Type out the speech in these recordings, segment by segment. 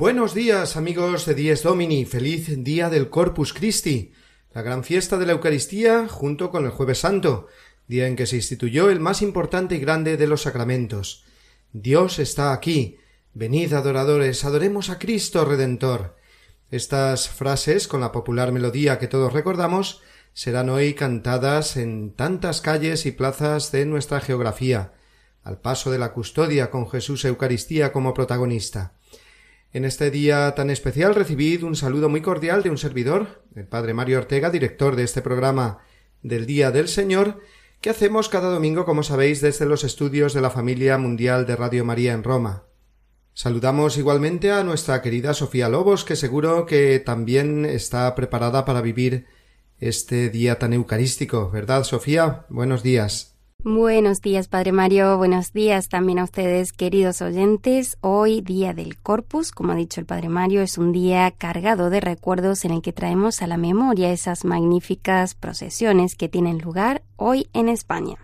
Buenos días, amigos de Dies Domini. Feliz día del Corpus Christi, la gran fiesta de la Eucaristía junto con el Jueves Santo, día en que se instituyó el más importante y grande de los sacramentos. Dios está aquí. Venid, adoradores, adoremos a Cristo Redentor. Estas frases, con la popular melodía que todos recordamos, serán hoy cantadas en tantas calles y plazas de nuestra geografía, al paso de la custodia con Jesús Eucaristía como protagonista. En este día tan especial recibid un saludo muy cordial de un servidor, el Padre Mario Ortega, director de este programa del Día del Señor, que hacemos cada domingo, como sabéis, desde los estudios de la familia mundial de Radio María en Roma. Saludamos igualmente a nuestra querida Sofía Lobos, que seguro que también está preparada para vivir este día tan eucarístico, ¿verdad, Sofía? Buenos días. Buenos días, Padre Mario. Buenos días también a ustedes, queridos oyentes. Hoy, Día del Corpus, como ha dicho el Padre Mario, es un día cargado de recuerdos en el que traemos a la memoria esas magníficas procesiones que tienen lugar hoy en España.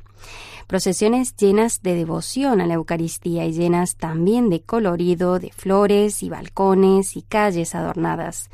Procesiones llenas de devoción a la Eucaristía y llenas también de colorido, de flores y balcones y calles adornadas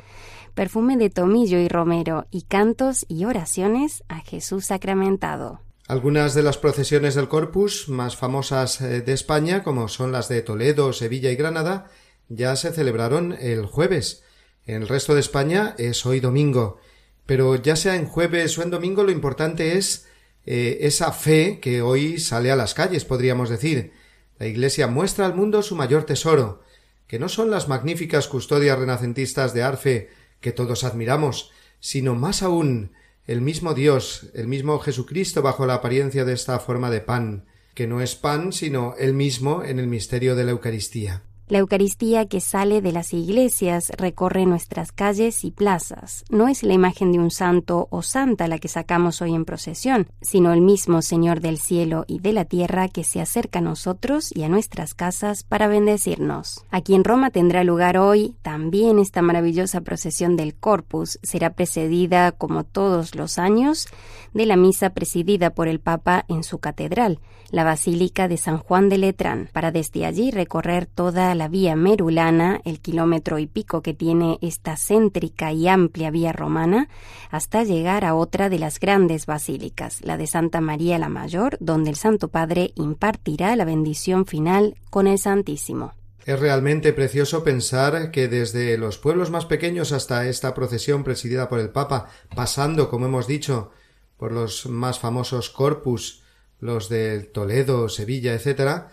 perfume de tomillo y romero y cantos y oraciones a Jesús sacramentado. Algunas de las procesiones del Corpus más famosas eh, de España, como son las de Toledo, Sevilla y Granada, ya se celebraron el jueves. En el resto de España es hoy domingo. Pero ya sea en jueves o en domingo, lo importante es eh, esa fe que hoy sale a las calles, podríamos decir. La Iglesia muestra al mundo su mayor tesoro, que no son las magníficas custodias renacentistas de Arfe que todos admiramos, sino más aún el mismo Dios, el mismo Jesucristo bajo la apariencia de esta forma de pan, que no es pan, sino él mismo en el misterio de la Eucaristía. La Eucaristía que sale de las iglesias recorre nuestras calles y plazas. No es la imagen de un santo o santa la que sacamos hoy en procesión, sino el mismo Señor del cielo y de la tierra que se acerca a nosotros y a nuestras casas para bendecirnos. Aquí en Roma tendrá lugar hoy también esta maravillosa procesión del Corpus. Será precedida, como todos los años, de la misa presidida por el Papa en su catedral, la Basílica de San Juan de Letrán, para desde allí recorrer toda la vía merulana, el kilómetro y pico que tiene esta céntrica y amplia vía romana, hasta llegar a otra de las grandes basílicas, la de Santa María la Mayor, donde el Santo Padre impartirá la bendición final con el Santísimo. Es realmente precioso pensar que desde los pueblos más pequeños hasta esta procesión presidida por el Papa, pasando, como hemos dicho, por los más famosos corpus, los de Toledo, Sevilla, etc.,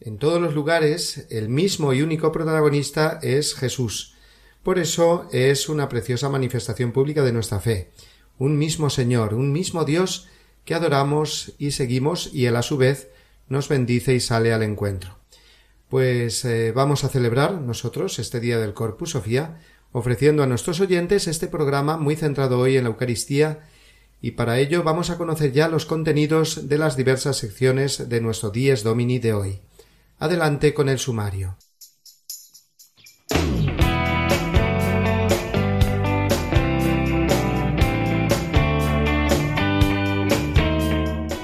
en todos los lugares el mismo y único protagonista es Jesús. Por eso es una preciosa manifestación pública de nuestra fe. Un mismo Señor, un mismo Dios que adoramos y seguimos y él a su vez nos bendice y sale al encuentro. Pues eh, vamos a celebrar nosotros este día del Corpus Sofía, ofreciendo a nuestros oyentes este programa muy centrado hoy en la Eucaristía y para ello vamos a conocer ya los contenidos de las diversas secciones de nuestro Dies Domini de hoy. Adelante con el sumario.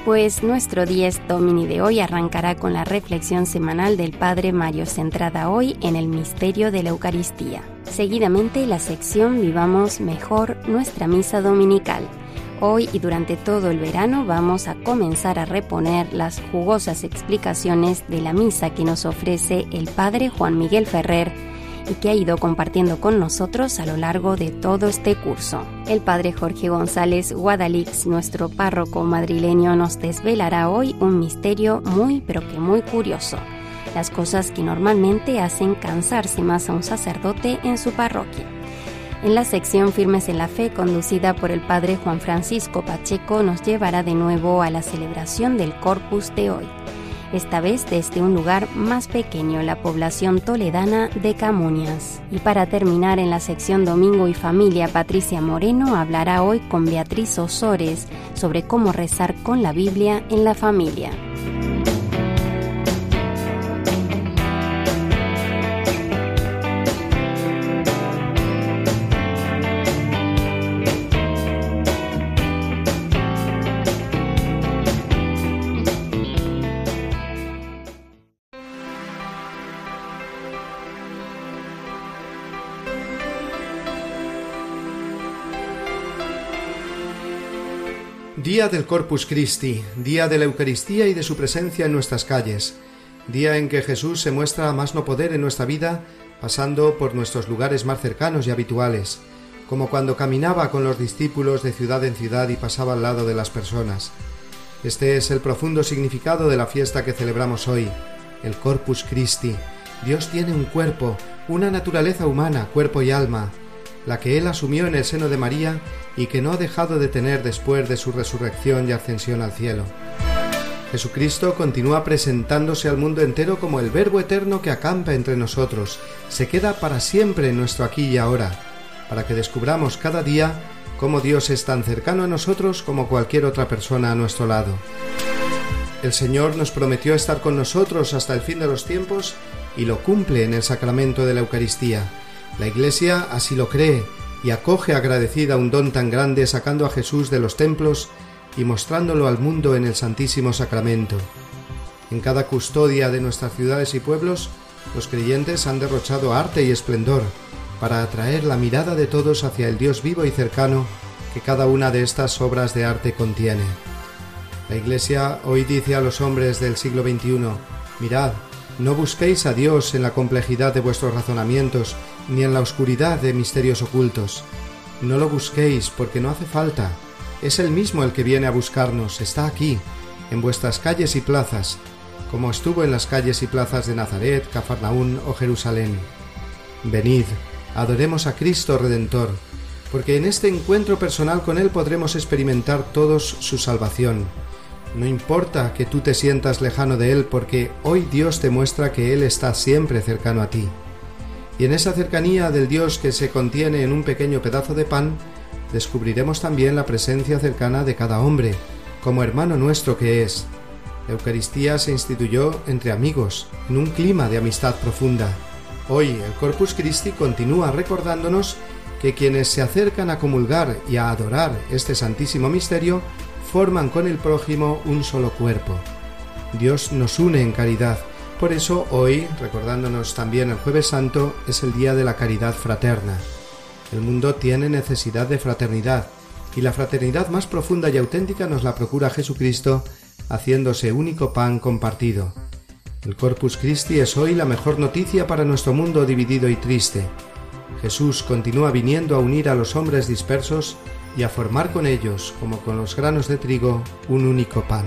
Pues nuestro 10 Domini de hoy arrancará con la reflexión semanal del Padre Mario centrada hoy en el misterio de la Eucaristía. Seguidamente la sección Vivamos mejor nuestra misa dominical Hoy y durante todo el verano vamos a comenzar a reponer las jugosas explicaciones de la misa que nos ofrece el Padre Juan Miguel Ferrer y que ha ido compartiendo con nosotros a lo largo de todo este curso. El Padre Jorge González Guadalix, nuestro párroco madrileño, nos desvelará hoy un misterio muy pero que muy curioso. Las cosas que normalmente hacen cansarse más a un sacerdote en su parroquia. En la sección Firmes en la Fe, conducida por el padre Juan Francisco Pacheco, nos llevará de nuevo a la celebración del Corpus de hoy esta vez desde un lugar más pequeño, la población toledana de Camunias. Y para terminar en la sección Domingo y Familia, Patricia Moreno hablará hoy con Beatriz Osores sobre cómo rezar con la Biblia en la familia. Día del Corpus Christi, día de la Eucaristía y de su presencia en nuestras calles, día en que Jesús se muestra a más no poder en nuestra vida, pasando por nuestros lugares más cercanos y habituales, como cuando caminaba con los discípulos de ciudad en ciudad y pasaba al lado de las personas. Este es el profundo significado de la fiesta que celebramos hoy, el Corpus Christi. Dios tiene un cuerpo, una naturaleza humana, cuerpo y alma, la que él asumió en el seno de María y que no ha dejado de tener después de su resurrección y ascensión al cielo. Jesucristo continúa presentándose al mundo entero como el Verbo eterno que acampa entre nosotros, se queda para siempre en nuestro aquí y ahora, para que descubramos cada día cómo Dios es tan cercano a nosotros como cualquier otra persona a nuestro lado. El Señor nos prometió estar con nosotros hasta el fin de los tiempos y lo cumple en el sacramento de la Eucaristía. La Iglesia así lo cree y acoge agradecida un don tan grande sacando a Jesús de los templos y mostrándolo al mundo en el Santísimo Sacramento. En cada custodia de nuestras ciudades y pueblos, los creyentes han derrochado arte y esplendor para atraer la mirada de todos hacia el Dios vivo y cercano que cada una de estas obras de arte contiene. La Iglesia hoy dice a los hombres del siglo XXI, mirad, no busquéis a Dios en la complejidad de vuestros razonamientos, ni en la oscuridad de misterios ocultos. No lo busquéis porque no hace falta. Es Él mismo el que viene a buscarnos, está aquí, en vuestras calles y plazas, como estuvo en las calles y plazas de Nazaret, Cafarnaún o Jerusalén. Venid, adoremos a Cristo Redentor, porque en este encuentro personal con Él podremos experimentar todos su salvación no importa que tú te sientas lejano de Él porque hoy Dios te muestra que Él está siempre cercano a ti. Y en esa cercanía del Dios que se contiene en un pequeño pedazo de pan, descubriremos también la presencia cercana de cada hombre, como hermano nuestro que es. La Eucaristía se instituyó entre amigos, en un clima de amistad profunda. Hoy el Corpus Christi continúa recordándonos que quienes se acercan a comulgar y a adorar este santísimo misterio forman con el prójimo un solo cuerpo. Dios nos une en caridad. Por eso hoy, recordándonos también el jueves santo, es el día de la caridad fraterna. El mundo tiene necesidad de fraternidad, y la fraternidad más profunda y auténtica nos la procura Jesucristo, haciéndose único pan compartido. El Corpus Christi es hoy la mejor noticia para nuestro mundo dividido y triste. Jesús continúa viniendo a unir a los hombres dispersos y a formar con ellos, como con los granos de trigo, un único pan.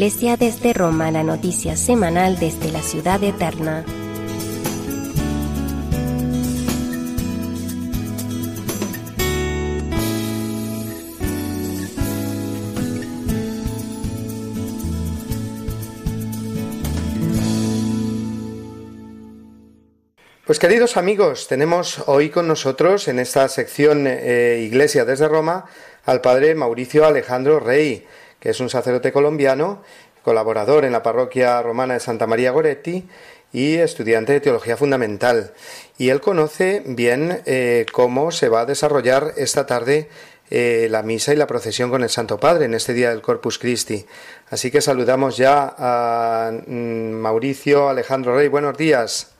Iglesia desde Roma, la noticia semanal desde la ciudad eterna. Pues queridos amigos, tenemos hoy con nosotros en esta sección eh, Iglesia desde Roma al padre Mauricio Alejandro Rey, que es un sacerdote colombiano colaborador en la parroquia romana de Santa María Goretti y estudiante de Teología Fundamental. Y él conoce bien eh, cómo se va a desarrollar esta tarde eh, la misa y la procesión con el Santo Padre en este día del Corpus Christi. Así que saludamos ya a mm, Mauricio Alejandro Rey. Buenos días.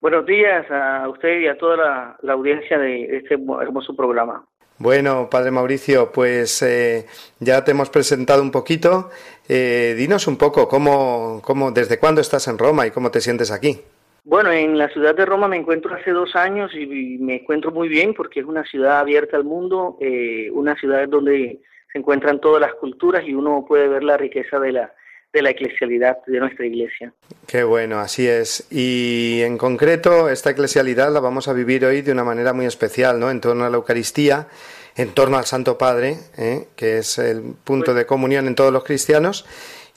Buenos días a usted y a toda la, audiencia de este hermoso programa. Bueno, Padre Mauricio, pues eh, ya te hemos presentado un poquito. Eh, dinos un poco cómo, cómo, desde cuándo estás en Roma y cómo te sientes aquí. Bueno, en la ciudad de Roma me encuentro hace dos años y me encuentro muy bien porque es una ciudad abierta al mundo, eh, una ciudad donde se encuentran todas las culturas y uno puede ver la riqueza de la, de la eclesialidad de nuestra iglesia. Qué bueno, así es. Y en concreto, esta eclesialidad la vamos a vivir hoy de una manera muy especial, ¿no? En torno a la Eucaristía, en torno al Santo Padre, ¿eh? que es el punto de comunión en todos los cristianos.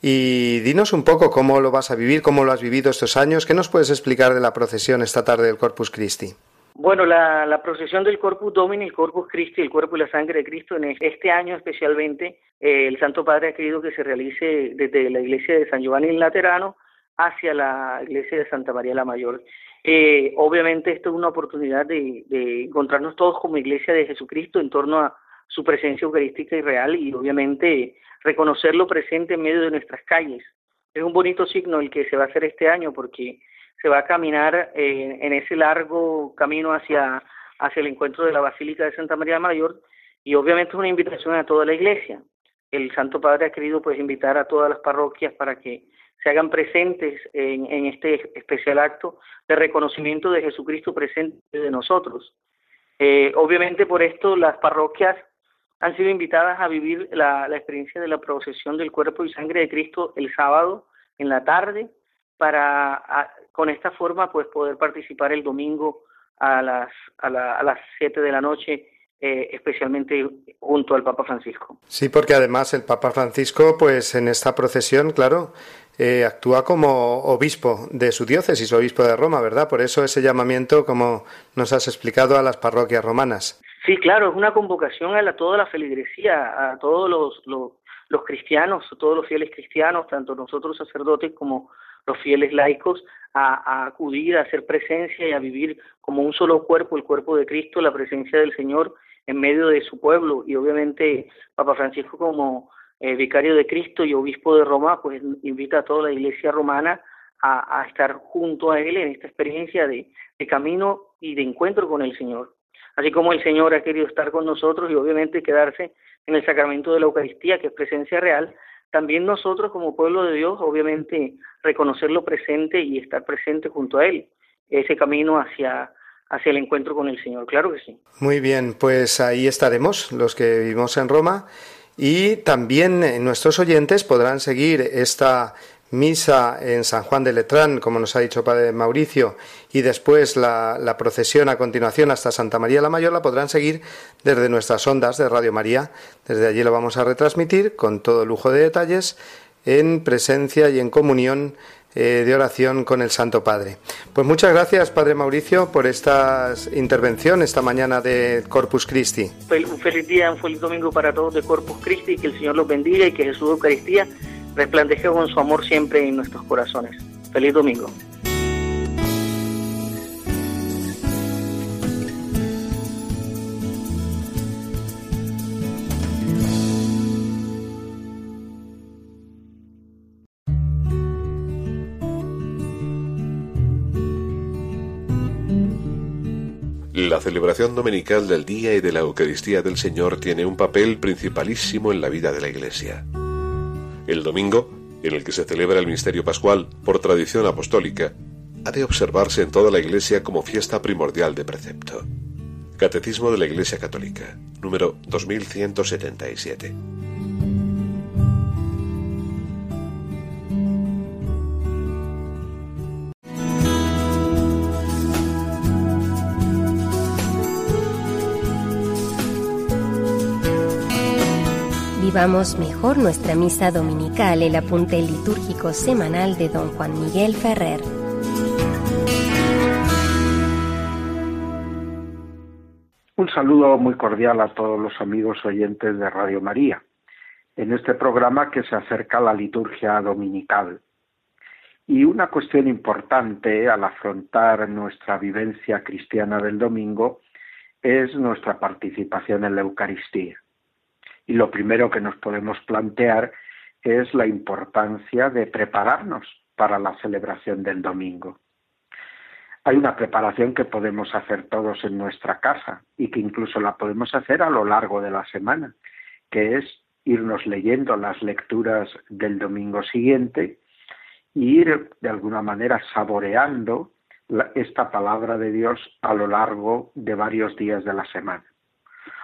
Y dinos un poco cómo lo vas a vivir, cómo lo has vivido estos años. ¿Qué nos puedes explicar de la procesión esta tarde del Corpus Christi? Bueno, la, procesión del Corpus Domini, el Corpus Christi, el cuerpo y la sangre de Cristo, en este año especialmente, eh, el Santo Padre ha querido que se realice desde la iglesia de San Giovanni Laterano hacia la iglesia de Santa María la Mayor. Eh, obviamente esto es una oportunidad de, encontrarnos todos como iglesia de Jesucristo en torno a su presencia eucarística y real y obviamente reconocerlo presente en medio de nuestras calles. Es un bonito signo el que se va a hacer este año porque se va a caminar eh, en ese largo camino hacia, hacia el encuentro de la Basílica de Santa María Mayor y obviamente es una invitación a toda la iglesia. El Santo Padre ha querido pues invitar a todas las parroquias para que se hagan presentes en, en este especial acto de reconocimiento de Jesucristo presente de nosotros. Eh, obviamente por esto las parroquias han sido invitadas a vivir la, la experiencia de la procesión del cuerpo y sangre de Cristo el sábado en la tarde para con esta forma pues poder participar el domingo a las a, a las 7 de la noche eh, especialmente junto al Papa Francisco. Sí, porque además el Papa Francisco, pues en esta procesión, claro, eh, actúa como obispo de su diócesis, obispo de Roma, ¿verdad? Por eso ese llamamiento, como nos has explicado, a las parroquias romanas. Sí, claro, es una convocación a toda la feligresía, a todos los, los, los cristianos, todos los fieles cristianos, tanto nosotros sacerdotes como los fieles laicos a, acudir, a hacer presencia y a vivir como un solo cuerpo, el cuerpo de Cristo, la presencia del Señor en medio de su pueblo. Y obviamente Papa Francisco como eh, vicario de Cristo y obispo de Roma, pues invita a toda la iglesia romana a, estar junto a él en esta experiencia de, de camino y de encuentro con el Señor. Así como el Señor ha querido estar con nosotros y obviamente quedarse en el sacramento de la Eucaristía, que es presencia real, también nosotros como pueblo de Dios, obviamente, reconocerlo presente y estar presente junto a Él, ese camino hacia, hacia el encuentro con el Señor, claro que sí. Muy bien, pues ahí estaremos los que vivimos en Roma y también nuestros oyentes podrán seguir esta misa en San Juan de Letrán, como nos ha dicho Padre Mauricio, y después la, procesión a continuación hasta Santa María la Mayor, la podrán seguir desde nuestras ondas de Radio María. Desde allí lo vamos a retransmitir con todo lujo de detalles, en presencia y en comunión eh, de oración con el Santo Padre. Pues muchas gracias, Padre Mauricio, por esta intervención esta mañana de Corpus Christi. Un feliz día, un feliz domingo para todos de Corpus Christi, que el Señor los bendiga y que Jesús Eucaristía resplandece con su amor siempre en nuestros corazones. Feliz domingo. La celebración dominical del Día y de la Eucaristía del Señor tiene un papel principalísimo en la vida de la Iglesia. El domingo, en el que se celebra el misterio pascual por tradición apostólica, ha de observarse en toda la Iglesia como fiesta primordial de precepto. Catecismo de la Iglesia Católica, número 2177. Vivamos mejor nuestra misa dominical, el apunte litúrgico semanal de don Juan Miguel Ferrer. Un saludo muy cordial a todos los amigos oyentes de Radio María. en este programa que se acerca a la liturgia dominical. Y una cuestión importante al afrontar nuestra vivencia cristiana del domingo es nuestra participación en la Eucaristía. Y lo primero que nos podemos plantear es la importancia de prepararnos para la celebración del domingo. Hay una preparación que podemos hacer todos en nuestra casa y que incluso la podemos hacer a lo largo de la semana, que es irnos leyendo las lecturas del domingo siguiente e ir de alguna manera saboreando esta palabra de Dios a lo largo de varios días de la semana.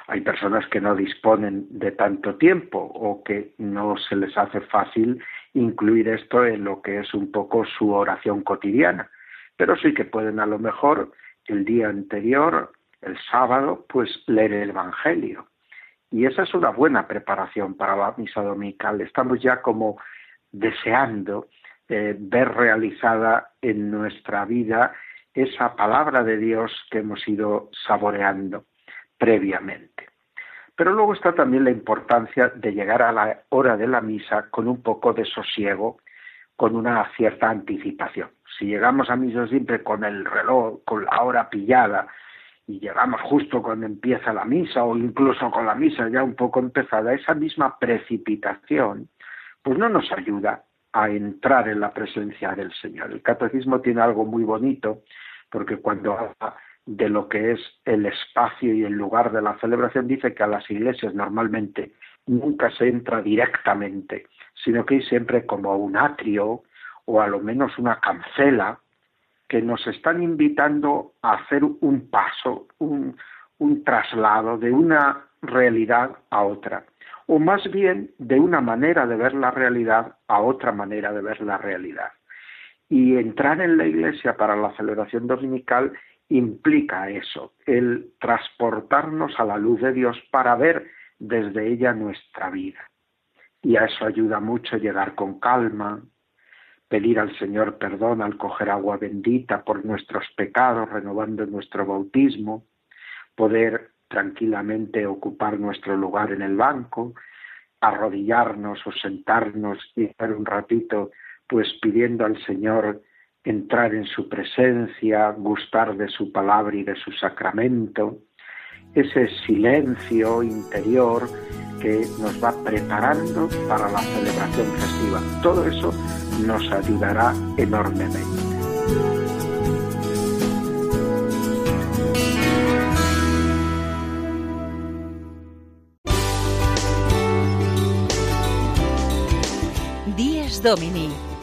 Hay personas que no disponen de tanto tiempo o que no se les hace fácil incluir esto en lo que es un poco su oración cotidiana, pero sí que pueden a lo mejor el día anterior, el sábado, pues leer el Evangelio. Y esa es una buena preparación para la misa dominical. Estamos ya como deseando eh, ver realizada en nuestra vida esa palabra de Dios que hemos ido saboreando previamente. Pero luego está también la importancia de llegar a la hora de la misa con un poco de sosiego, con una cierta anticipación. Si llegamos a misa siempre con el reloj, con la hora pillada, y llegamos justo cuando empieza la misa o incluso con la misa ya un poco empezada, esa misma precipitación, pues no nos ayuda a entrar en la presencia del Señor. El catecismo tiene algo muy bonito porque cuando de lo que es el espacio y el lugar de la celebración, dice que a las iglesias normalmente nunca se entra directamente, sino que hay siempre como un atrio o a lo menos una cancela que nos están invitando a hacer un paso, un, un traslado de una realidad a otra, o más bien de una manera de ver la realidad a otra manera de ver la realidad. Y entrar en la iglesia para la celebración dominical implica eso, el transportarnos a la luz de Dios para ver desde ella nuestra vida. Y a eso ayuda mucho llegar con calma, pedir al Señor perdón al coger agua bendita por nuestros pecados, renovando nuestro bautismo, poder tranquilamente ocupar nuestro lugar en el banco, arrodillarnos o sentarnos y estar un ratito pues pidiendo al Señor entrar en su presencia, gustar de su palabra y de su sacramento, ese silencio interior que nos va preparando para la celebración festiva. Todo eso nos ayudará enormemente. Domini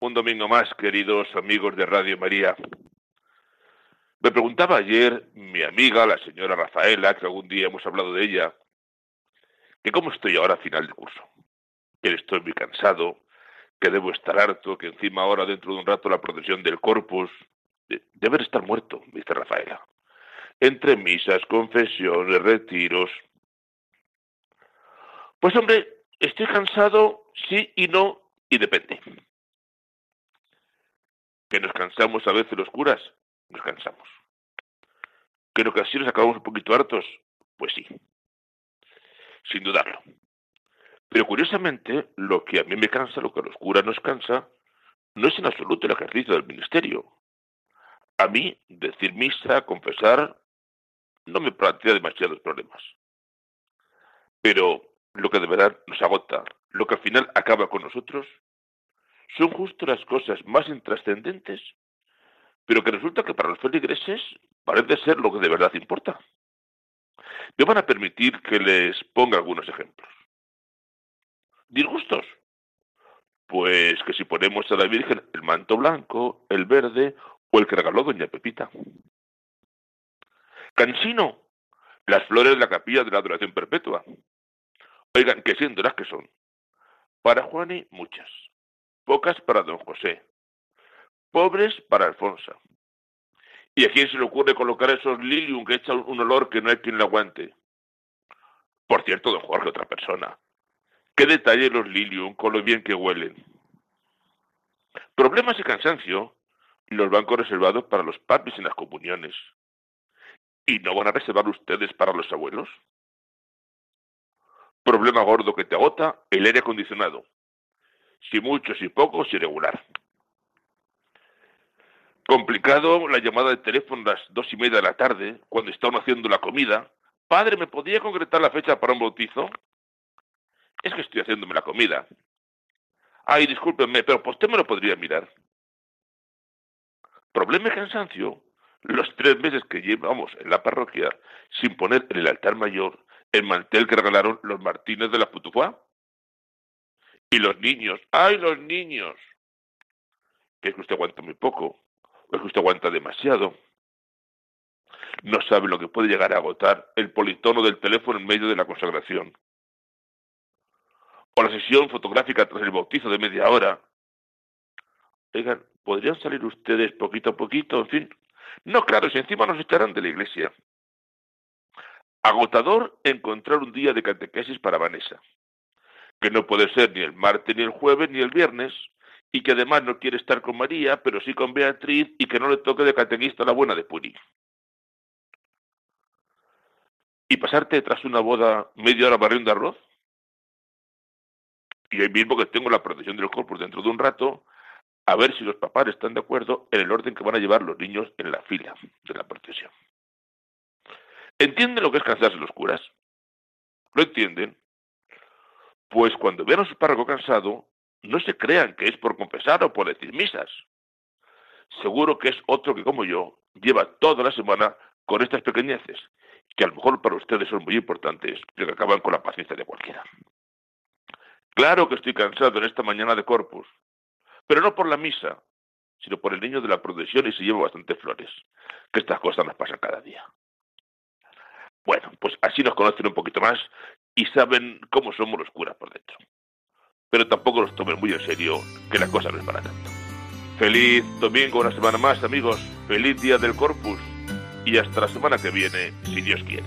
Un domingo más, queridos amigos de Radio María. Me preguntaba ayer mi amiga, la señora Rafaela, que algún día hemos hablado de ella, que cómo estoy ahora a final de curso. Que estoy muy cansado, que debo estar harto, que encima ahora dentro de un rato la procesión del corpus. De, deber estar muerto, dice Rafaela. Entre misas, confesiones, retiros. Pues hombre, estoy cansado, sí y no, y depende. Que nos cansamos a veces los curas, nos cansamos. Que en ocasiones acabamos un poquito hartos, pues sí, sin dudarlo. Pero curiosamente, lo que a mí me cansa, lo que a los curas nos cansa, no es en absoluto el ejercicio del ministerio. A mí, decir misa, confesar, no me plantea demasiados problemas. Pero lo que de verdad nos agota, lo que al final acaba con nosotros, son justo las cosas más intrascendentes, pero que resulta que para los feligreses parece ser lo que de verdad importa. Me van a permitir que les ponga algunos ejemplos. ¿Disgustos? Pues que si ponemos a la Virgen el manto blanco, el verde o el que regaló Doña Pepita. Cansino, las flores de la capilla de la adoración perpetua. Oigan, que siendo las que son. Para Juani, muchas. Pocas para don José. Pobres para Alfonso. ¿Y a quién se le ocurre colocar esos lilium que echan un olor que no hay quien le aguante? Por cierto, don Jorge, otra persona. ¿Qué detalle los lilium con lo bien que huelen? Problemas y cansancio, los bancos reservados para los papis en las comuniones. ¿Y no van a reservar ustedes para los abuelos? Problema gordo que te agota, el aire acondicionado. Si mucho, si poco, si irregular. Complicado la llamada de teléfono a las dos y media de la tarde, cuando uno haciendo la comida. Padre, ¿me podría concretar la fecha para un bautizo? Es que estoy haciéndome la comida. Ay, discúlpenme, pero pues usted me lo podría mirar. Problema y cansancio. Los tres meses que llevamos en la parroquia sin poner en el altar mayor el mantel que regalaron los Martínez de la Putufá. Y los niños, ¡ay, los niños! Que es que usted aguanta muy poco, o es que usted aguanta demasiado. No sabe lo que puede llegar a agotar el politono del teléfono en medio de la consagración o la sesión fotográfica tras el bautizo de media hora. Oigan, ¿podrían salir ustedes poquito a poquito? En fin. No, claro, si encima nos echarán de la iglesia. Agotador encontrar un día de catequesis para Vanessa, que no puede ser ni el martes, ni el jueves, ni el viernes, y que además no quiere estar con María, pero sí con Beatriz, y que no le toque de catequista la buena de Puri. ¿Y pasarte tras una boda media hora barriendo arroz? y ahí mismo que tengo la protección de los corpus dentro de un rato, a ver si los papás están de acuerdo en el orden que van a llevar los niños en la fila de la procesión. ¿Entienden lo que es cansarse los curas? ¿Lo entienden? Pues cuando vean a su párroco cansado, no se crean que es por confesar o por decir misas. Seguro que es otro que, como yo, lleva toda la semana con estas pequeñeces, que a lo mejor para ustedes son muy importantes, pero que acaban con la paciencia de cualquiera. Claro que estoy cansado en esta mañana de Corpus, pero no por la misa, sino por el niño de la procesión y si llevo bastantes flores, que estas cosas nos pasan cada día. Bueno, pues así nos conocen un poquito más y saben cómo somos los curas por dentro. Pero tampoco los tomen muy en serio, que la cosa no es para tanto. Feliz domingo, una semana más, amigos. Feliz día del Corpus. Y hasta la semana que viene, si Dios quiere.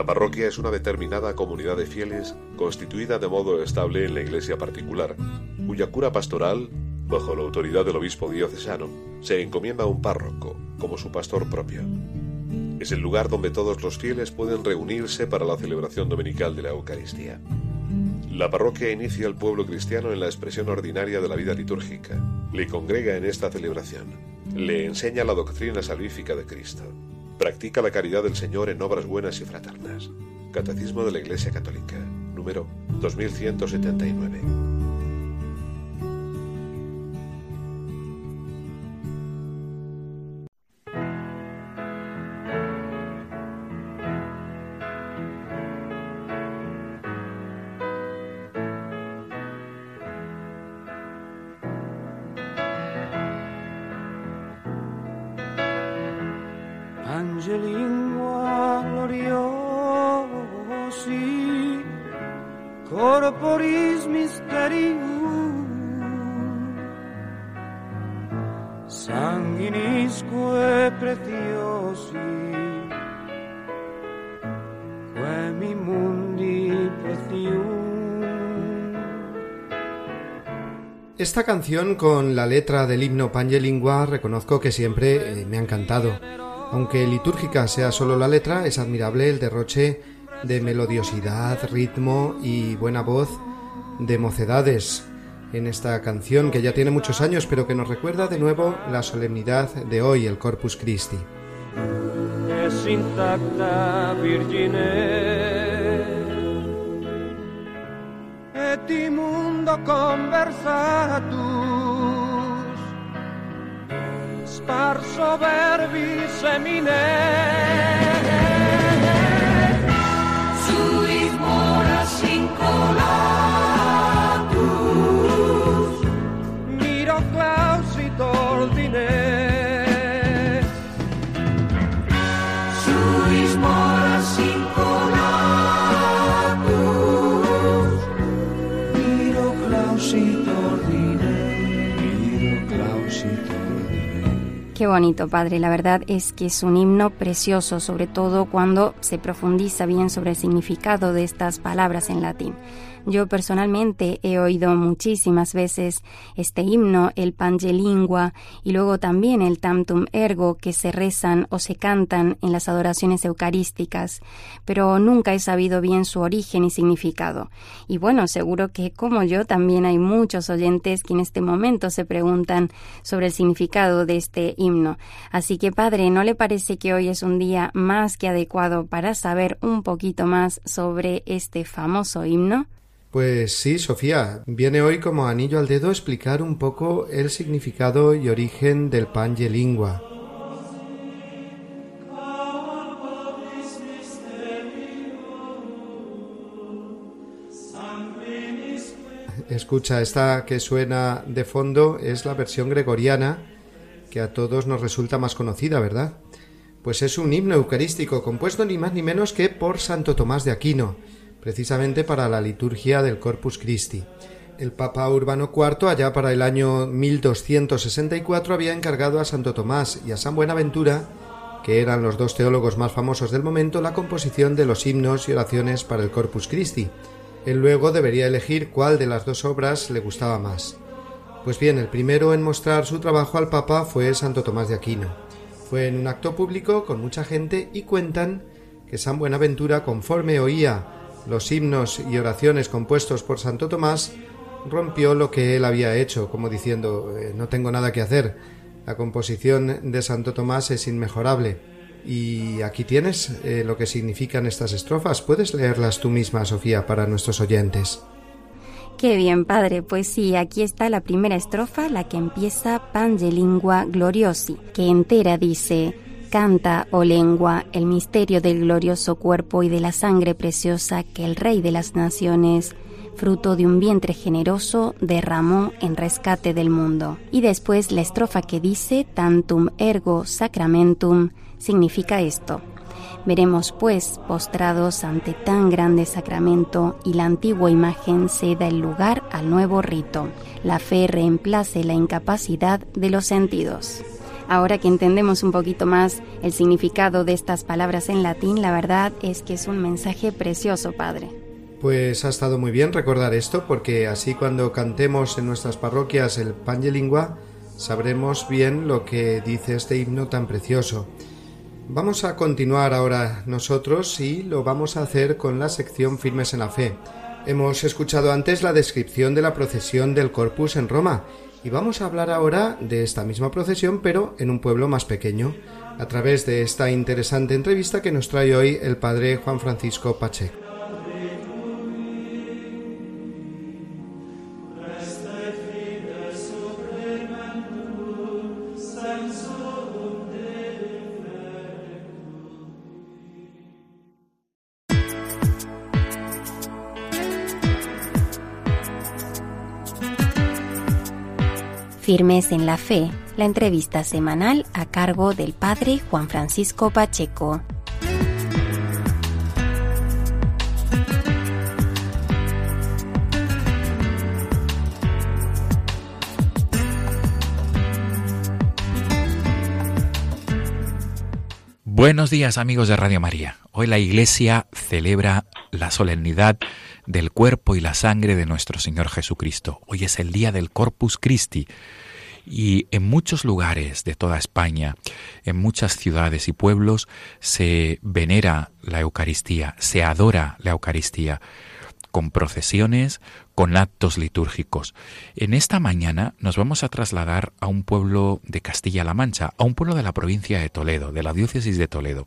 La parroquia es una determinada comunidad de fieles constituida de modo estable en la iglesia particular, cuya cura pastoral, bajo la autoridad del obispo diocesano, se encomienda a un párroco como su pastor propio. Es el lugar donde todos los fieles pueden reunirse para la celebración dominical de la Eucaristía. La parroquia inicia al pueblo cristiano en la expresión ordinaria de la vida litúrgica, le congrega en esta celebración, le enseña la doctrina salvífica de Cristo, Practica la caridad del Señor en obras buenas y fraternas. Catecismo de la Iglesia Católica, número 2179. Esta canción con la letra del himno Pangelingua reconozco que siempre eh, me ha encantado. Aunque litúrgica sea solo la letra, es admirable el derroche de melodiosidad, ritmo y buena voz de mocedades en esta canción que ya tiene muchos años pero que nos recuerda de nuevo la solemnidad de hoy, el Corpus Christi. Es intacta virgine multimundo conversatus. Sparso verbi semine suis mora sin Qué bonito, Padre. La verdad es que es un himno precioso, sobre todo cuando se profundiza bien sobre el significado de estas palabras en latín. Yo personalmente he oído muchísimas veces este himno, el Pangelingua, y luego también el Tamtum Ergo, que se rezan o se cantan en las adoraciones eucarísticas, pero nunca he sabido bien su origen y significado. Y bueno, seguro que como yo también hay muchos oyentes que en este momento se preguntan sobre el significado de este himno. Así que, Padre, ¿no le parece que hoy es un día más que adecuado para saber un poquito más sobre este famoso himno? Pues sí, Sofía, viene hoy como anillo al dedo explicar un poco el significado y origen del Pange Lingua. Escucha, esta que suena de fondo es la versión gregoriana que a todos nos resulta más conocida, ¿verdad? Pues es un himno eucarístico compuesto ni más ni menos que por Santo Tomás de Aquino, precisamente para la liturgia del Corpus Christi. El Papa Urbano IV, allá para el año 1264, había encargado a Santo Tomás y a San Buenaventura, que eran los dos teólogos más famosos del momento, la composición de los himnos y oraciones para el Corpus Christi. Él luego debería elegir cuál de las dos obras le gustaba más. Pues bien, el primero en mostrar su trabajo al Papa fue Santo Tomás de Aquino. Fue en un acto público con mucha gente y cuentan que San Buenaventura, conforme oía los himnos y oraciones compuestos por Santo Tomás, rompió lo que él había hecho, como diciendo eh, no tengo nada que hacer. La composición de Santo Tomás es inmejorable. Y aquí tienes eh, lo que significan estas estrofas. Puedes leerlas tú misma, Sofía, para nuestros oyentes. Qué bien, padre. Pues sí, aquí está la primera estrofa, la que empieza Pange Lingua Gloriosi, que entera dice Canta, oh lengua, el misterio del glorioso cuerpo y de la sangre preciosa que el Rey de las Naciones, fruto de un vientre generoso, derramó en rescate del mundo. Y después la estrofa que dice Tantum ergo sacramentum significa esto. Veremos pues, postrados ante tan grande sacramento, y la antigua imagen ceda el lugar al nuevo rito. La fe reemplace la incapacidad de los sentidos. Ahora que entendemos un poquito más el significado de estas palabras en latín, la verdad es que es un mensaje precioso, Padre. Pues ha estado muy bien recordar esto, porque así cuando cantemos en nuestras parroquias el Pange Lingua, sabremos bien lo que dice este himno tan precioso. Vamos a continuar ahora nosotros y lo vamos a hacer con la sección Firmes en la Fe. Hemos escuchado antes la descripción de la procesión del Corpus en Roma y vamos a hablar ahora de esta misma procesión, pero en un pueblo más pequeño, a través de esta interesante entrevista que nos trae hoy el padre Juan Francisco Pacheco. Firmes en la Fe, la entrevista semanal a cargo del Padre Juan Francisco Pacheco. Buenos días amigos de Radio María. Hoy la Iglesia celebra la solemnidad del cuerpo y la sangre de nuestro Señor Jesucristo. Hoy es el día del Corpus Christi, y en muchos lugares de toda España, en muchas ciudades y pueblos, se venera la Eucaristía, se adora la Eucaristía con procesiones, con actos litúrgicos. En esta mañana nos vamos a trasladar a un pueblo de Castilla-La Mancha, a un pueblo de la provincia de Toledo, de la diócesis de Toledo.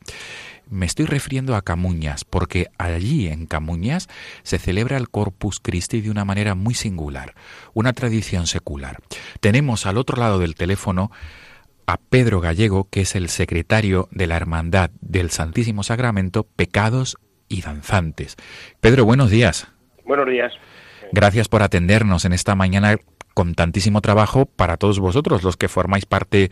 Me estoy refiriendo a Camuñas, porque allí en Camuñas se celebra el Corpus Christi de una manera muy singular, una tradición secular. Tenemos al otro lado del teléfono a Pedro Gallego, que es el secretario de la Hermandad del Santísimo Sacramento, Pecados y Danzantes. Pedro, buenos días. Buenos días. Gracias por atendernos en esta mañana con tantísimo trabajo para todos vosotros, los que formáis parte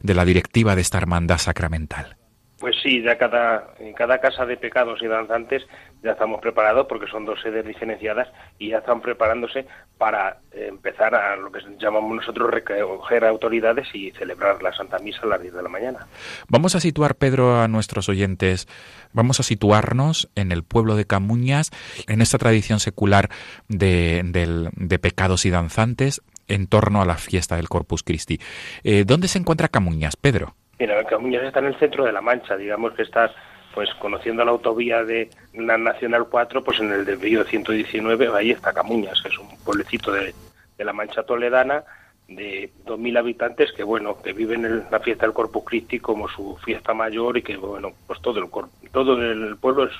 de la directiva de esta hermandad sacramental. Pues sí, ya cada, en cada casa de pecados y danzantes ya estamos preparados porque son dos sedes diferenciadas y ya están preparándose para eh, empezar a lo que llamamos nosotros recoger autoridades y celebrar la Santa Misa a las 10 de la mañana. Vamos a situar, Pedro, a nuestros oyentes, vamos a situarnos en el pueblo de Camuñas, en esta tradición secular de, de pecados y danzantes en torno a la fiesta del Corpus Christi. Eh, ¿Dónde se encuentra Camuñas, Pedro? Mira, Camuñas está en el centro de la Mancha, digamos que estás pues conociendo la autovía de la Nacional 4, pues en el desvío 119, ahí está Camuñas, que es un pueblecito de, la Mancha Toledana de 2.000 habitantes que, bueno, que viven en la fiesta del Corpus Christi como su fiesta mayor y que, bueno, pues todo el, todo el pueblo es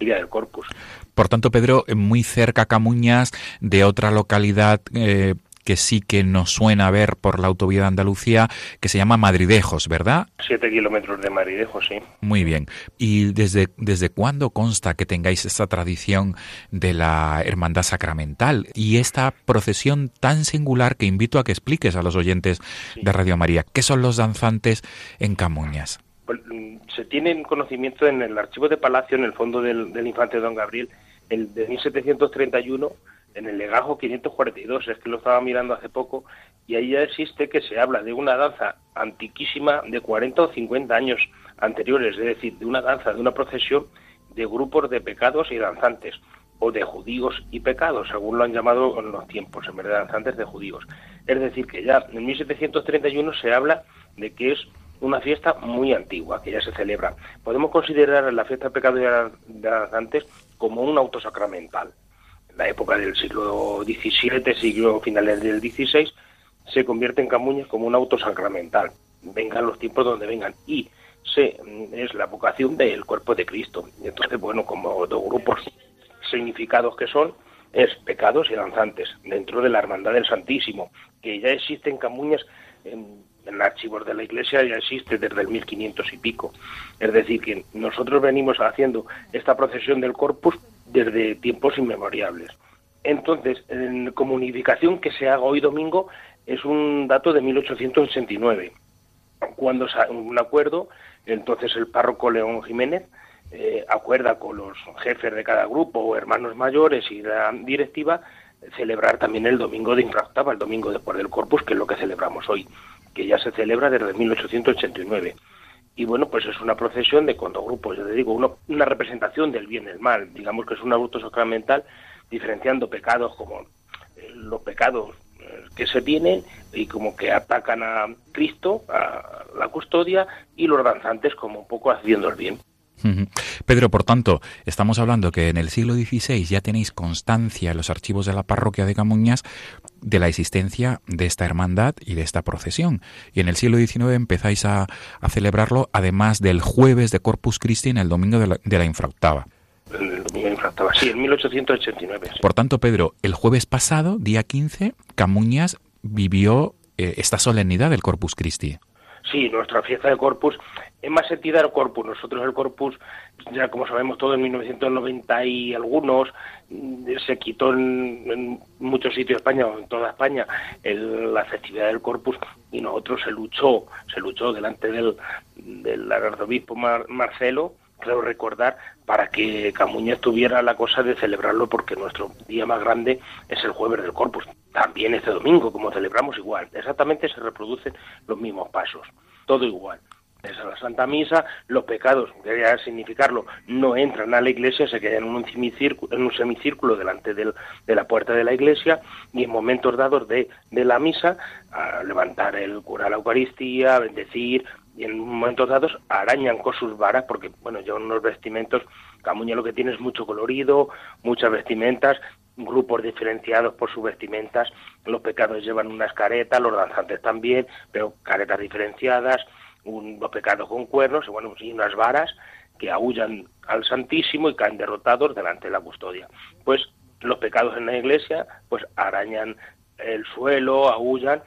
el Día del Corpus. Por tanto, Pedro, muy cerca Camuñas de otra localidad eh, que sí que nos suena ver por la autovía de Andalucía, que se llama Madridejos, ¿verdad? Siete kilómetros de Madridejos, sí. Muy bien. ¿Y desde, desde cuándo consta que tengáis esta tradición de la Hermandad Sacramental y esta procesión tan singular que invito a que expliques a los oyentes de Radio María? ¿Qué son los danzantes en Camuñas? Pues, mm, se tiene conocimiento en el archivo de Palacio, en el fondo del, del infante Don Gabriel, el de 1731 en el legajo 542, es que lo estaba mirando hace poco, y ahí ya existe que se habla de una danza antiquísima de 40 o 50 años anteriores, es decir, de una danza, de una procesión de grupos de pecados y danzantes, o de judíos y pecados, según lo han llamado en los tiempos, en verdad, danzantes de judíos. Es decir, que ya en 1731 se habla de que es una fiesta muy antigua, que ya se celebra. Podemos considerar la fiesta de pecados y danzantes como un auto sacramental la época del siglo XVII, siglo finales del XVI, se convierte en Camuñas como un auto sacramental. Vengan los tiempos donde vengan. Y se, es la vocación del cuerpo de Cristo. Entonces, bueno, como dos grupos significados que son, es pecados y danzantes, dentro de la Hermandad del Santísimo, que ya existe en Camuñas, en, en archivos de la Iglesia ya existe desde el 1500 y pico. Es decir, que nosotros venimos haciendo esta procesión del Corpus desde tiempos inmemoriales. Entonces, en comunicación que se haga hoy domingo es un dato de 1889, cuando un acuerdo, entonces el párroco León Jiménez eh, acuerda con los jefes de cada grupo o hermanos mayores y la directiva celebrar también el domingo de infractaba, el domingo después del Corpus, que es lo que celebramos hoy, que ya se celebra desde 1889 y bueno, pues es una procesión de cuando grupos, yo te digo, una representación del bien y el mal, digamos que es un aborto sacramental diferenciando pecados como eh, los pecados eh, que se tienen y como que atacan a Cristo, a la custodia, y los danzantes como un poco haciendo el bien. Pedro, por tanto, estamos hablando que en el siglo XVI ya tenéis constancia en los archivos de la parroquia de Camuñas de la existencia de esta hermandad y de esta procesión. Y en el siglo XIX empezáis a, celebrarlo, además del jueves de Corpus Christi en el domingo de la, de la infractava. El domingo de infractava, sí, en 1889. Por tanto, Pedro, el jueves pasado, día 15, Camuñas vivió eh, esta solemnidad del Corpus Christi. Sí, nuestra fiesta de Corpus es más sentida el Corpus. Nosotros el Corpus, ya como sabemos todo, en 1990 y algunos, mm, se quitó en, muchos sitios de España, o en toda España, la festividad del Corpus y nosotros se luchó, se luchó delante del, del arzobispo Marcelo, creo recordar, para que Camuñas tuviera la cosa de celebrarlo porque nuestro día más grande es el jueves del Corpus. También este domingo, como celebramos igual. Exactamente se reproducen los mismos pasos. Todo igual a la Santa Misa, los pecados, debería significarlo, no entran a la iglesia, se quedan en un semicírculo, delante de la puerta de la iglesia y en momentos dados de, de la misa, a levantar el cura la Eucaristía, bendecir, y en momentos dados arañan con sus varas, porque, bueno, ya unos vestimentos, Camuña lo que tiene es mucho colorido, muchas vestimentas, grupos diferenciados por sus vestimentas, los pecados llevan unas caretas, los danzantes también, pero caretas diferenciadas, los pecados con cuernos y, bueno, y unas varas que aullan al Santísimo y caen derrotados delante de la custodia. Pues los pecados en la iglesia pues arañan el suelo, aullan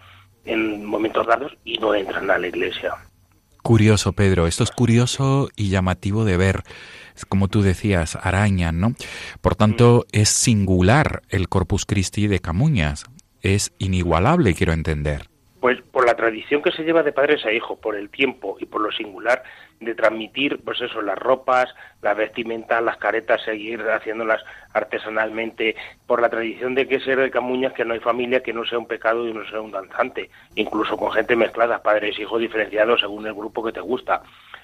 en momentos dados y no entran a la iglesia. curioso, Pedro, esto es curioso y llamativo de ver. Como tú decías, arañan, ¿no? Por tanto, mm. es singular el Corpus Christi de Camuñas. Es inigualable, quiero entender. Pues por la tradición que se lleva de padres a hijos, por el tiempo y por lo singular de transmitir, pues eso, las ropas, las vestimentas, las caretas, seguir haciéndolas artesanalmente, por la tradición de que ser de Camuñas, que no hay familia que no sea un pecado y no sea un danzante, incluso con gente mezclada, padres e hijos diferenciados según el grupo que te gusta,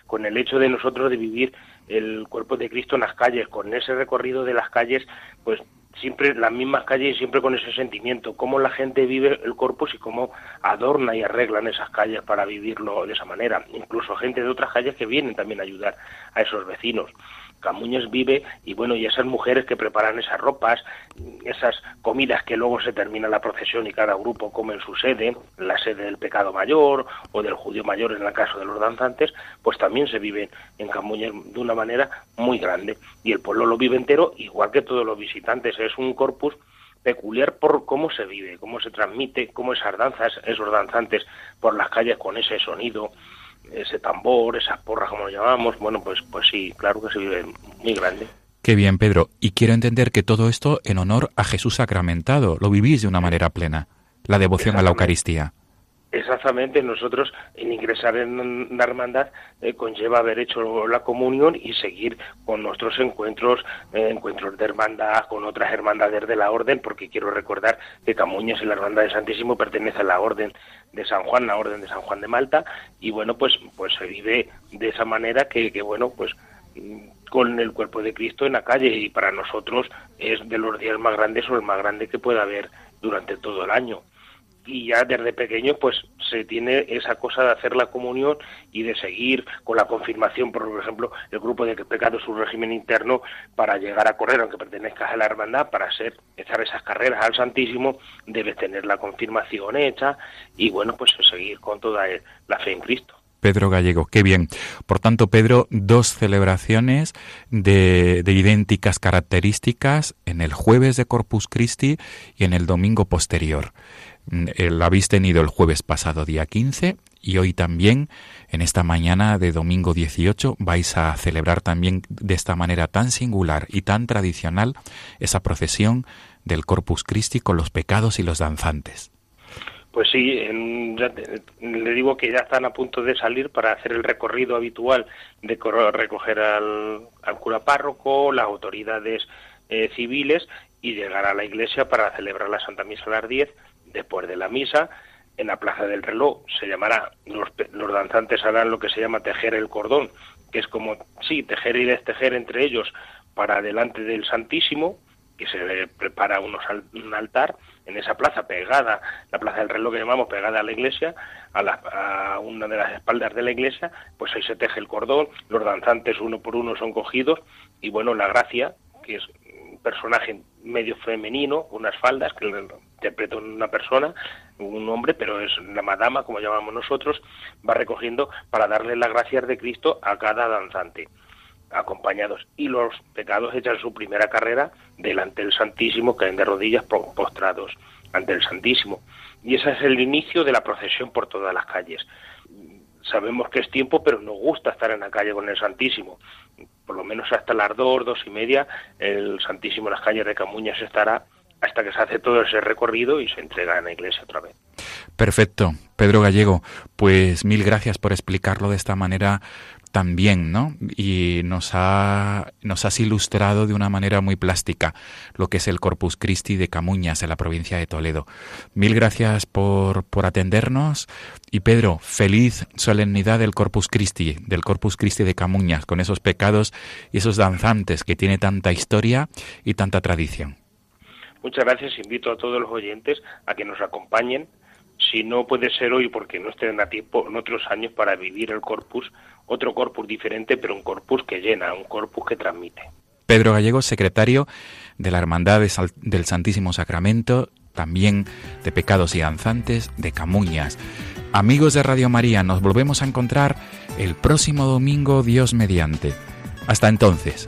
con el hecho de nosotros de vivir el cuerpo de Cristo en las calles, con ese recorrido de las calles, pues siempre las mismas calles y siempre con ese sentimiento, cómo la gente vive el corpus y cómo adorna y arreglan esas calles para vivirlo de esa manera. Incluso gente de otras calles que vienen también a ayudar a esos vecinos. Camuñas vive y bueno, y esas mujeres que preparan esas ropas, esas comidas que luego se termina la procesión y cada grupo come en su sede, la sede del pecado mayor o del judío mayor en el caso de los danzantes, pues también se vive en Camuñas de una manera muy grande. Y el pueblo lo vive entero igual que todos los visitantes, es un corpus peculiar por cómo se vive, cómo se transmite, cómo esas danzas, esos danzantes por las calles con ese sonido, ese tambor, esas porras como lo llamamos, bueno, pues, pues sí, claro que se vive muy grande. Qué bien, Pedro. Y quiero entender que todo esto en honor a Jesús sacramentado. Lo vivís de una manera plena, la devoción a la Eucaristía. Exactamente, nosotros en ingresar en la hermandad eh, conlleva haber hecho la comunión y seguir con nuestros encuentros, eh, encuentros de hermandad con otras hermandades de la orden, porque quiero recordar que Camuñas y la hermandad de Santísimo pertenece a la orden de San Juan, la orden de San Juan de Malta, y bueno, pues, pues se vive de esa manera que, que bueno, pues con el cuerpo de Cristo en la calle y para nosotros es de los días más grandes o el más grande que pueda haber durante todo el año y ya desde pequeño pues se tiene esa cosa de hacer la comunión y de seguir con la confirmación, por ejemplo, el grupo de pecados su régimen interno para llegar a correr, aunque pertenezcas a la hermandad, para hacer echar esas carreras al Santísimo, debes tener la confirmación hecha y bueno, pues seguir con toda la fe en Cristo. Pedro Gallego, qué bien. Por tanto, Pedro, dos celebraciones de, de, idénticas características en el jueves de Corpus Christi y en el domingo posterior. Eh, la habéis tenido el jueves pasado día 15 y hoy también, en esta mañana de domingo 18, vais a celebrar también de esta manera tan singular y tan tradicional esa procesión del Corpus Christi con los pecados y los danzantes. Pues sí, le digo que ya están a punto de salir para hacer el recorrido habitual de recoger al, cura párroco, las autoridades eh, civiles y llegar a la iglesia para celebrar la Santa Misa a las 10 después de la misa, en la Plaza del Reloj se llamará, los, los danzantes harán lo que se llama tejer el cordón, que es como, sí, tejer y destejer entre ellos para delante del Santísimo, que se prepara unos, un altar en esa plaza pegada, la plaza del reloj que llamamos pegada a la iglesia, a, la, a, una de las espaldas de la iglesia, pues ahí se teje el cordón, los danzantes uno por uno son cogidos y bueno, la gracia, que es un personaje medio femenino, unas faldas que interpreta una persona, un hombre, pero es la madama, como llamamos nosotros, va recogiendo para darle las gracias de Cristo a cada danzante acompañados y los pecados echan su primera carrera delante del Santísimo, caen de rodillas postrados ante el Santísimo. Y ese es el inicio de la procesión por todas las calles. Sabemos que es tiempo, pero nos gusta estar en la calle con el Santísimo. Por lo menos hasta las dos, dos y media, el Santísimo en las calles de Camuñas estará hasta que se hace todo ese recorrido y se entrega en la iglesia otra vez. Perfecto. Pedro Gallego, pues mil gracias por explicarlo de esta manera también, ¿no? Y nos, ha, nos has ilustrado de una manera muy plástica lo que es el Corpus Christi de Camuñas, en la provincia de Toledo. Mil gracias por, por atendernos. Y Pedro, feliz solemnidad del Corpus Christi, del Corpus Christi de Camuñas, con esos pecados y esos danzantes que tiene tanta historia y tanta tradición. Muchas gracias. Invito a todos los oyentes a que nos acompañen. Si no puede ser hoy porque no estén a tiempo en otros años para vivir el corpus, otro corpus diferente, pero un corpus que llena, un corpus que transmite. Pedro Gallego, secretario de la Hermandad del Santísimo Sacramento, también de Pecados y Danzantes de Camuñas. Amigos de Radio María, nos volvemos a encontrar el próximo domingo, Dios mediante. Hasta entonces.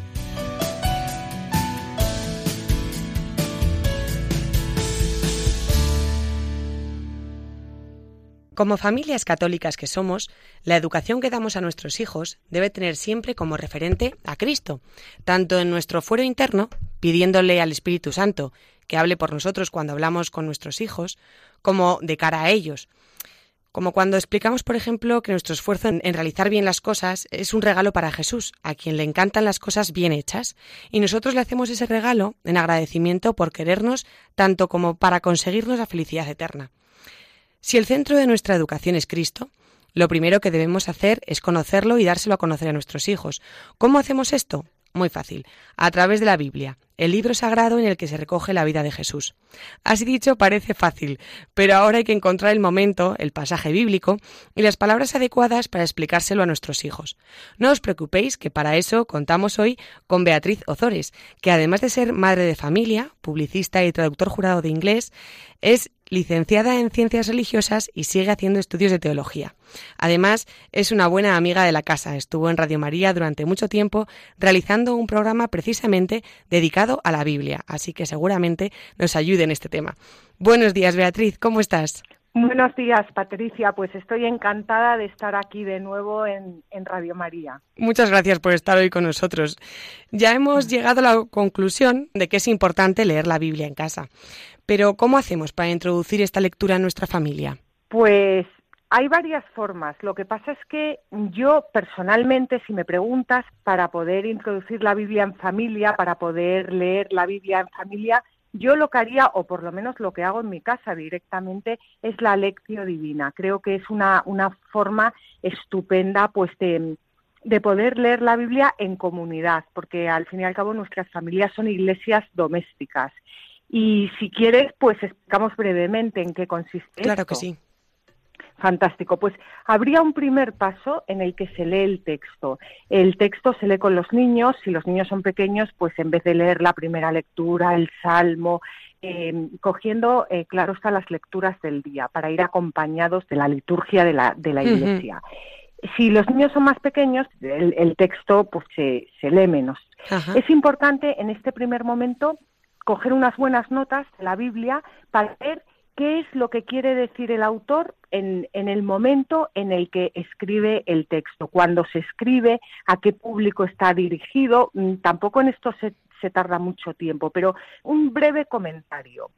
Como familias católicas que somos, la educación que damos a nuestros hijos debe tener siempre como referente a Cristo, tanto en nuestro fuero interno, pidiéndole al Espíritu Santo que hable por nosotros cuando hablamos con nuestros hijos, como de cara a ellos, como cuando explicamos, por ejemplo, que nuestro esfuerzo en, realizar bien las cosas es un regalo para Jesús, a quien le encantan las cosas bien hechas, y nosotros le hacemos ese regalo en agradecimiento por querernos tanto como para conseguirnos la felicidad eterna. Si el centro de nuestra educación es Cristo, lo primero que debemos hacer es conocerlo y dárselo a conocer a nuestros hijos. ¿Cómo hacemos esto? Muy fácil, a través de la Biblia, el libro sagrado en el que se recoge la vida de Jesús. Así dicho, parece fácil, pero ahora hay que encontrar el momento, el pasaje bíblico y las palabras adecuadas para explicárselo a nuestros hijos. No os preocupéis que para eso contamos hoy con Beatriz Ozores, que además de ser madre de familia, publicista y traductor jurado de inglés, es licenciada en Ciencias Religiosas y sigue haciendo estudios de teología. Además, es una buena amiga de la casa. Estuvo en Radio María durante mucho tiempo realizando un programa precisamente dedicado a la Biblia, así que seguramente nos ayude en este tema. Buenos días, Beatriz, ¿cómo estás? Buenos días, Patricia. Pues estoy encantada de estar aquí de nuevo en, en, Radio María. Muchas gracias por estar hoy con nosotros. Ya hemos llegado a la conclusión de que es importante leer la Biblia en casa. Pero ¿cómo hacemos para introducir esta lectura en nuestra familia? Pues hay varias formas. Lo que pasa es que yo personalmente, si me preguntas, para poder introducir la Biblia en familia, para poder leer la Biblia en familia, yo lo que haría, o por lo menos lo que hago en mi casa directamente, es la lección divina. Creo que es una, una forma estupenda pues de, de poder leer la Biblia en comunidad, porque al fin y al cabo nuestras familias son iglesias domésticas y si quieres, pues explicamos brevemente en qué consiste. Claro que sí. Fantástico. Pues habría un primer paso en el que se lee el texto. El texto se lee con los niños. Si los niños son pequeños, pues en vez de leer la primera lectura, el salmo, eh, cogiendo, eh, claro, están las lecturas del día para ir acompañados de la liturgia de la, de la iglesia. Si los niños son más pequeños, el, texto pues se, se lee menos. Es importante en este primer momento coger unas buenas notas de la Biblia para ver qué es lo que quiere decir el autor en, en, el momento en el que escribe el texto, cuando se escribe, a qué público está dirigido. Mm, tampoco en esto se, se tarda mucho tiempo, pero un breve comentario.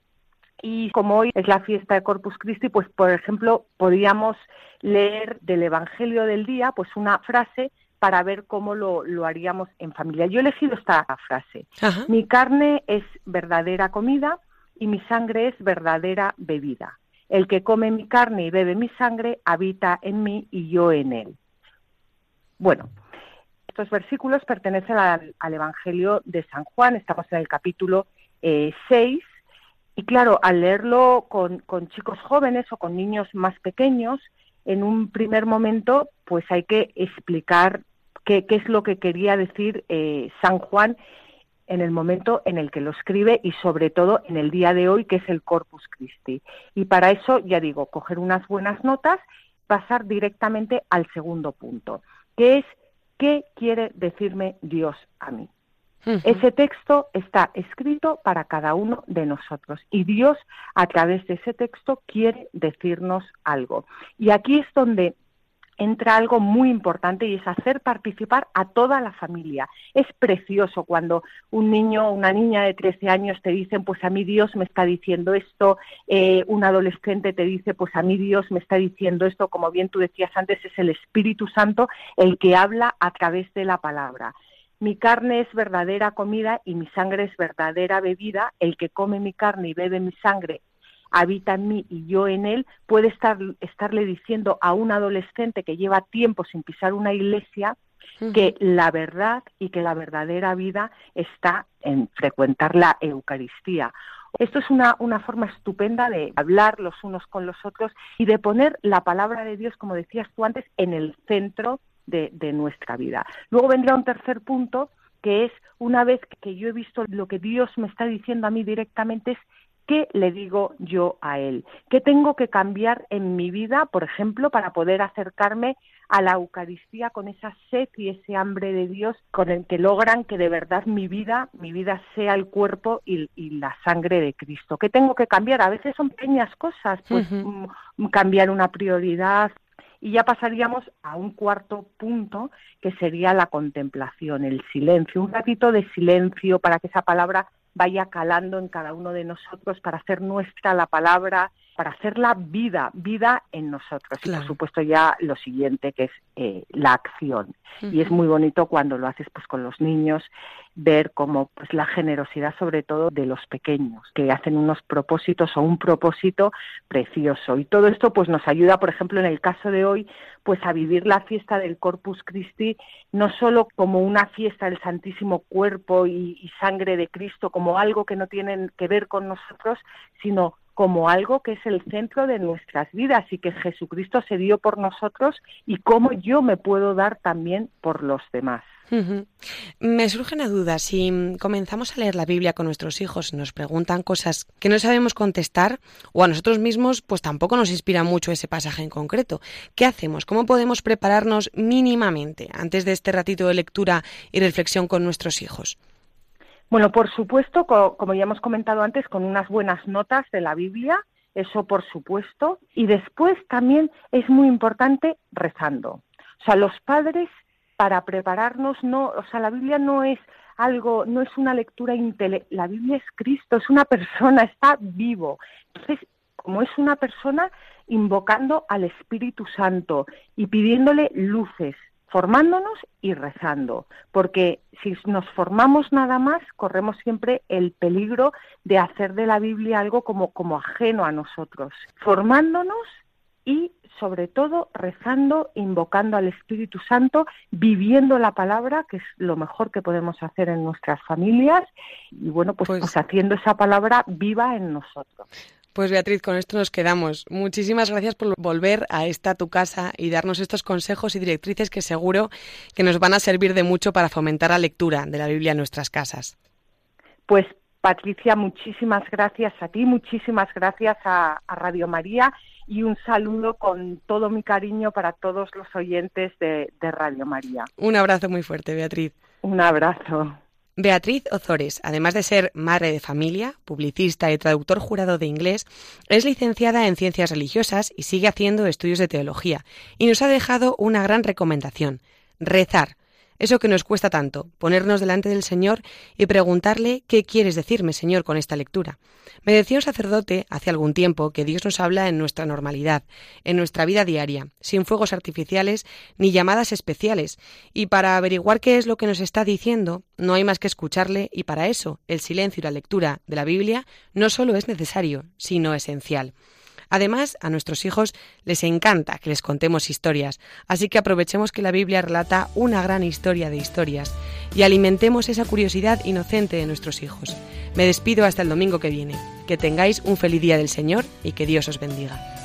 Y como hoy es la fiesta de Corpus Christi, pues por ejemplo podríamos leer del Evangelio del día, pues una frase para ver cómo lo, lo, haríamos en familia. Yo he elegido esta frase. Mi carne es verdadera comida y mi sangre es verdadera bebida. El que come mi carne y bebe mi sangre habita en mí y yo en él. Bueno, estos versículos pertenecen al, Evangelio de San Juan, estamos en el capítulo 6, eh, y claro, al leerlo con, con chicos jóvenes o con niños más pequeños, en un primer momento, pues hay que explicar qué, es lo que quería decir eh, San Juan en el momento en el que lo escribe y sobre todo en el día de hoy que es el Corpus Christi. Y para eso, ya digo, coger unas buenas notas, pasar directamente al segundo punto, que es ¿qué quiere decirme Dios a mí? Ese texto está escrito para cada uno de nosotros y Dios a través de ese texto quiere decirnos algo. Y aquí es donde entra algo muy importante y es hacer participar a toda la familia. Es precioso cuando un niño o una niña de 13 años te dicen, pues a mí Dios me está diciendo esto, eh, un adolescente te dice, pues a mí Dios me está diciendo esto, como bien tú decías antes, es el Espíritu Santo el que habla a través de la palabra. Mi carne es verdadera comida y mi sangre es verdadera bebida. El que come mi carne y bebe mi sangre habita en mí y yo en él, puede estar, estarle diciendo a un adolescente que lleva tiempo sin pisar una iglesia, que la verdad y que la verdadera vida está en frecuentar la Eucaristía. Esto es una, una, forma estupenda de hablar los unos con los otros y de poner la palabra de Dios, como decías tú antes, en el centro de, de nuestra vida. Luego vendrá un tercer punto, que es una vez que yo he visto lo que Dios me está diciendo a mí directamente, es ¿Qué le digo yo a él? ¿Qué tengo que cambiar en mi vida, por ejemplo, para poder acercarme a la Eucaristía con esa sed y ese hambre de Dios con el que logran que de verdad mi vida, mi vida sea el cuerpo y, la sangre de Cristo? ¿Qué tengo que cambiar? A veces son pequeñas cosas, pues mm, cambiar una prioridad, y ya pasaríamos a un cuarto punto, que sería la contemplación, el silencio, un ratito de silencio para que esa palabra vaya calando en cada uno de nosotros para hacer nuestra la palabra, para hacerla vida, vida en nosotros. Y por supuesto ya lo siguiente que es eh, la acción. Y es muy bonito cuando lo haces pues con los niños ver cómo pues la generosidad sobre todo de los pequeños que hacen unos propósitos o un propósito precioso y todo esto pues nos ayuda por ejemplo en el caso de hoy pues a vivir la fiesta del Corpus Christi no solo como una fiesta del Santísimo Cuerpo y, y sangre de Cristo como algo que no tiene que ver con nosotros sino como algo que es el centro de nuestras vidas y que Jesucristo se dio por nosotros y cómo yo me puedo dar también por los demás. Me surge una duda. Si comenzamos a leer la Biblia con nuestros hijos y nos preguntan cosas que no sabemos contestar, o a nosotros mismos, pues tampoco nos inspira mucho ese pasaje en concreto. ¿Qué hacemos? ¿Cómo podemos prepararnos mínimamente antes de este ratito de lectura y reflexión con nuestros hijos? Bueno, por supuesto, como ya hemos comentado antes, con unas buenas notas de la Biblia, eso por supuesto, y después también es muy importante rezando. O sea, los padres para prepararnos no, o sea, la Biblia no es algo, no es una lectura intelectual, la Biblia es Cristo, es una persona, está vivo. Entonces, como es una persona, invocando al Espíritu Santo y pidiéndole luces, formándonos y rezando, porque si nos formamos nada más, corremos siempre el peligro de hacer de la Biblia algo como, como ajeno a nosotros. Formándonos y sobre todo rezando, invocando al Espíritu Santo, viviendo la palabra, que es lo mejor que podemos hacer en nuestras familias, y bueno, pues, pues, pues haciendo esa palabra viva en nosotros. Pues Beatriz, con esto nos quedamos. Muchísimas gracias por volver a esta tu casa y darnos estos consejos y directrices que seguro que nos van a servir de mucho para fomentar la lectura de la Biblia en nuestras casas. Pues Patricia, muchísimas gracias a ti, muchísimas gracias a, Radio María y un saludo con todo mi cariño para todos los oyentes de Radio María. Un abrazo muy fuerte, Beatriz. Un abrazo. Beatriz Ozores, además de ser madre de familia, publicista y traductor jurado de inglés, es licenciada en ciencias religiosas y sigue haciendo estudios de teología, y nos ha dejado una gran recomendación, rezar, eso que nos cuesta tanto, ponernos delante del Señor y preguntarle qué quieres decirme, Señor, con esta lectura. Me decía un sacerdote hace algún tiempo que Dios nos habla en nuestra normalidad, en nuestra vida diaria, sin fuegos artificiales ni llamadas especiales, y para averiguar qué es lo que nos está diciendo, no hay más que escucharle, y para eso el silencio y la lectura de la Biblia no solo es necesario, sino esencial. Además, a nuestros hijos les encanta que les contemos historias, así que aprovechemos que la Biblia relata una gran historia de historias y alimentemos esa curiosidad inocente de nuestros hijos. Me despido hasta el domingo que viene. Que tengáis un feliz día del Señor y que Dios os bendiga.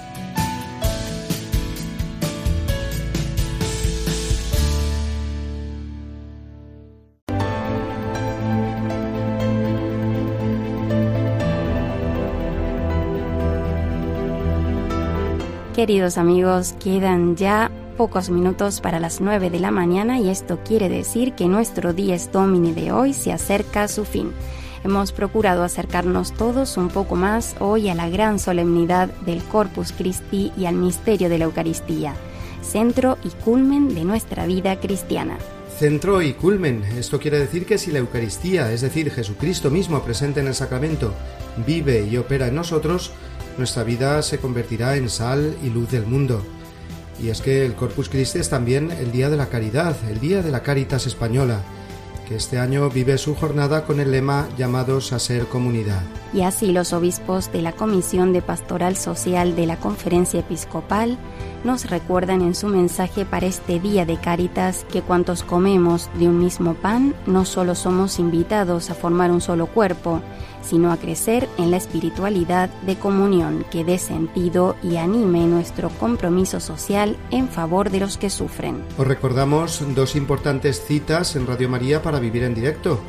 Queridos amigos, quedan ya pocos minutos para las 9 de la mañana y esto quiere decir que nuestro Dies Domini de hoy se acerca a su fin. Hemos procurado acercarnos todos un poco más hoy a la gran solemnidad del Corpus Christi y al misterio de la Eucaristía, centro y culmen de nuestra vida cristiana. Centro y culmen. Esto quiere decir que si la Eucaristía, es decir, Jesucristo mismo presente en el sacramento, vive y opera en nosotros, nuestra vida se convertirá en sal y luz del mundo. Y es que el Corpus Christi es también el Día de la Caridad, el Día de la Caritas Española, que este año vive su jornada con el lema llamados a ser comunidad. Y así los obispos de la Comisión de Pastoral Social de la Conferencia Episcopal nos recuerdan en su mensaje para este día de Cáritas que cuantos comemos de un mismo pan no solo somos invitados a formar un solo cuerpo, sino a crecer en la espiritualidad de comunión que dé sentido y anime nuestro compromiso social en favor de los que sufren. Os recordamos dos importantes citas en Radio María para vivir en directo.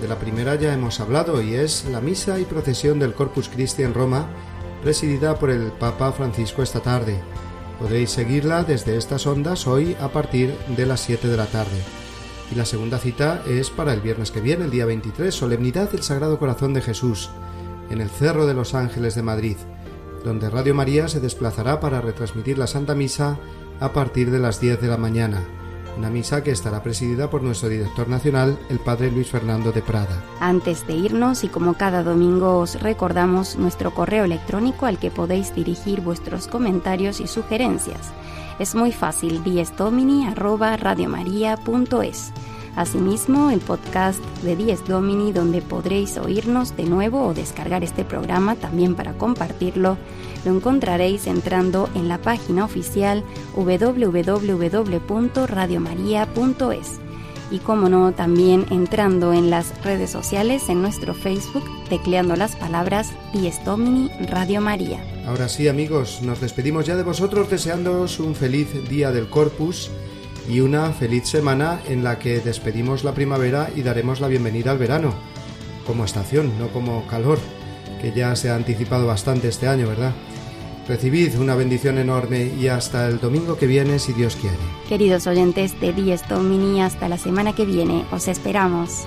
De la primera ya hemos hablado y es la misa y procesión del Corpus Christi en Roma, presidida por el Papa Francisco esta tarde. Podréis seguirla desde estas ondas hoy a partir de las 7 de la tarde. Y la segunda cita es para el viernes que viene, el día 23, Solemnidad del Sagrado Corazón de Jesús, en el Cerro de los Ángeles de Madrid, donde Radio María se desplazará para retransmitir la Santa Misa a partir de las 10 de la mañana una misa que estará presidida por nuestro director nacional, el padre Luis Fernando de Prada. Antes de irnos y como cada domingo os recordamos nuestro correo electrónico al que podéis dirigir vuestros comentarios y sugerencias. Es muy fácil, diesdomini@radiomaria.es. Asimismo, el podcast de Dies Domini, donde podréis oírnos de nuevo o descargar este programa también para compartirlo, lo encontraréis entrando en la página oficial www.radiomaria.es y como no, también entrando en las redes sociales en nuestro Facebook, tecleando las palabras Dies Domini Radio María. Ahora sí, amigos, nos despedimos ya de vosotros deseándoos un feliz día del Corpus y una feliz semana en la que despedimos la primavera y daremos la bienvenida al verano, como estación, no como calor, que ya se ha anticipado bastante este año, ¿verdad? Recibid una bendición enorme y hasta el domingo que viene, si Dios quiere. Queridos oyentes de Dies Domini, hasta la semana que viene, os esperamos.